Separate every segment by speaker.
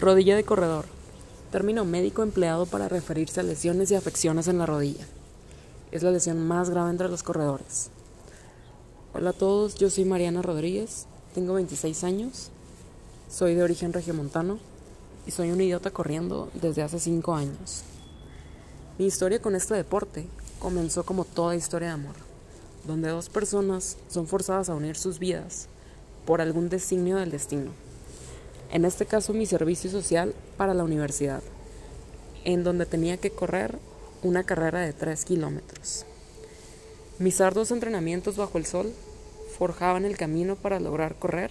Speaker 1: Rodilla de corredor. Término médico empleado para referirse a lesiones y afecciones en la rodilla. Es la lesión más grave entre los corredores. Hola a todos, yo soy Mariana Rodríguez, tengo 26 años, soy de origen regiomontano y soy un idiota corriendo desde hace 5 años. Mi historia con este deporte comenzó como toda historia de amor, donde dos personas son forzadas a unir sus vidas por algún designio del destino en este caso mi servicio social para la universidad, en donde tenía que correr una carrera de 3 kilómetros. Mis arduos entrenamientos bajo el sol forjaban el camino para lograr correr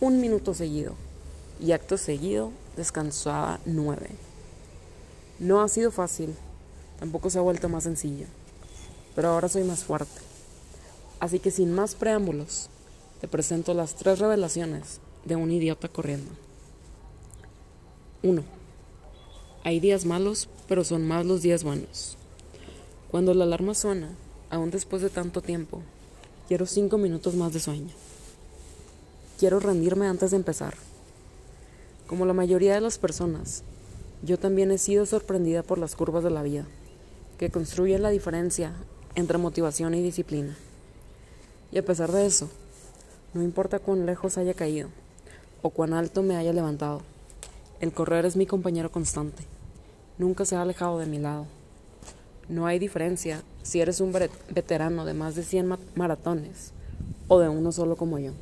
Speaker 1: un minuto seguido y acto seguido descansaba nueve. No ha sido fácil, tampoco se ha vuelto más sencillo, pero ahora soy más fuerte. Así que sin más preámbulos, te presento las tres revelaciones de un idiota corriendo. 1. Hay días malos, pero son más los días buenos. Cuando la alarma suena, aún después de tanto tiempo, quiero cinco minutos más de sueño. Quiero rendirme antes de empezar. Como la mayoría de las personas, yo también he sido sorprendida por las curvas de la vida, que construyen la diferencia entre motivación y disciplina. Y a pesar de eso, no importa cuán lejos haya caído, o cuán alto me haya levantado. El correr es mi compañero constante. Nunca se ha alejado de mi lado. No hay diferencia si eres un veterano de más de 100 maratones o de uno solo como yo.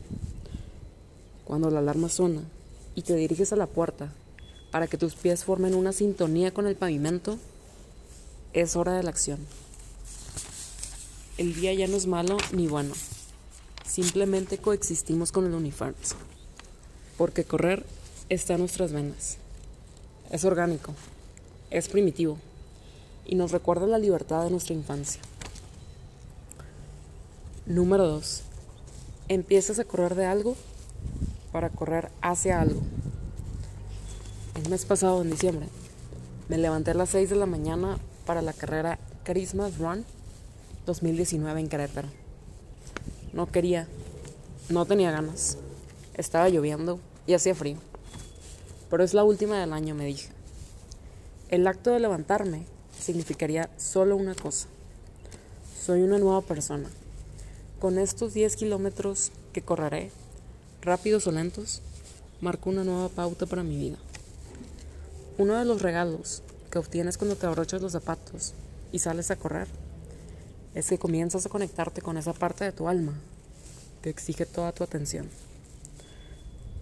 Speaker 1: Cuando la alarma suena y te diriges a la puerta para que tus pies formen una sintonía con el pavimento, es hora de la acción. El día ya no es malo ni bueno. Simplemente coexistimos con el universo porque correr está en nuestras venas. Es orgánico, es primitivo y nos recuerda la libertad de nuestra infancia. Número 2. Empiezas a correr de algo para correr hacia algo. El mes pasado, en diciembre, me levanté a las 6 de la mañana para la carrera Christmas Run 2019 en Querétaro. No quería, no tenía ganas. Estaba lloviendo y hacía frío. Pero es la última del año, me dije. El acto de levantarme significaría solo una cosa. Soy una nueva persona. Con estos 10 kilómetros que correré, rápidos o lentos, marco una nueva pauta para mi vida. Uno de los regalos que obtienes cuando te abrochas los zapatos y sales a correr es que comienzas a conectarte con esa parte de tu alma que exige toda tu atención.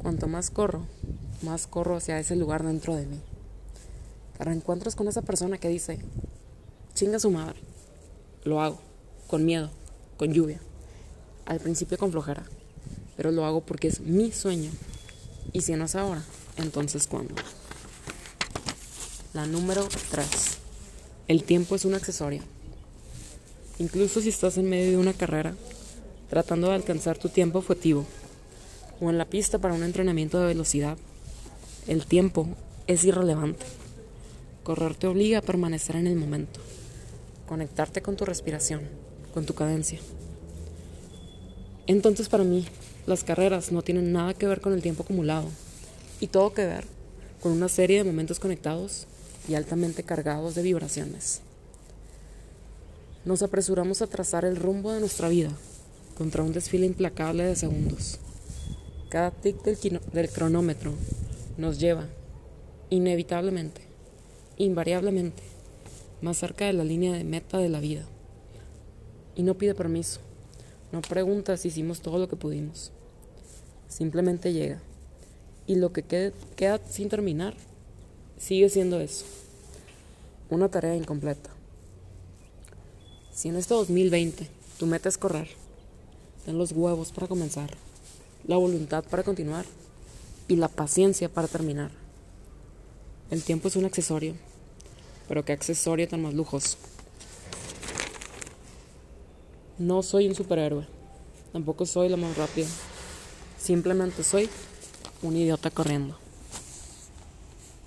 Speaker 1: Cuanto más corro, más corro hacia ese lugar dentro de mí. Te reencuentras con esa persona que dice, chinga su madre. Lo hago, con miedo, con lluvia. Al principio con flojera, pero lo hago porque es mi sueño. Y si no es ahora, entonces ¿cuándo? La número 3. El tiempo es un accesorio. Incluso si estás en medio de una carrera, tratando de alcanzar tu tiempo objetivo, o en la pista para un entrenamiento de velocidad. El tiempo es irrelevante. Correr te obliga a permanecer en el momento, conectarte con tu respiración, con tu cadencia. Entonces para mí, las carreras no tienen nada que ver con el tiempo acumulado y todo que ver con una serie de momentos conectados y altamente cargados de vibraciones. Nos apresuramos a trazar el rumbo de nuestra vida contra un desfile implacable de segundos. Cada tic del, cronómetro nos lleva, inevitablemente, invariablemente, más cerca de la línea de meta de la vida. Y no pide permiso, no pregunta si hicimos todo lo que pudimos. Simplemente llega. Y lo que queda sin terminar sigue siendo eso, una tarea incompleta. Si en este 2020 tu meta es correr, ten los huevos para comenzar la voluntad para continuar y la paciencia para terminar. El tiempo es un accesorio, pero qué accesorio tan más lujoso. No soy un superhéroe, tampoco soy la más rápida, simplemente soy un idiota corriendo.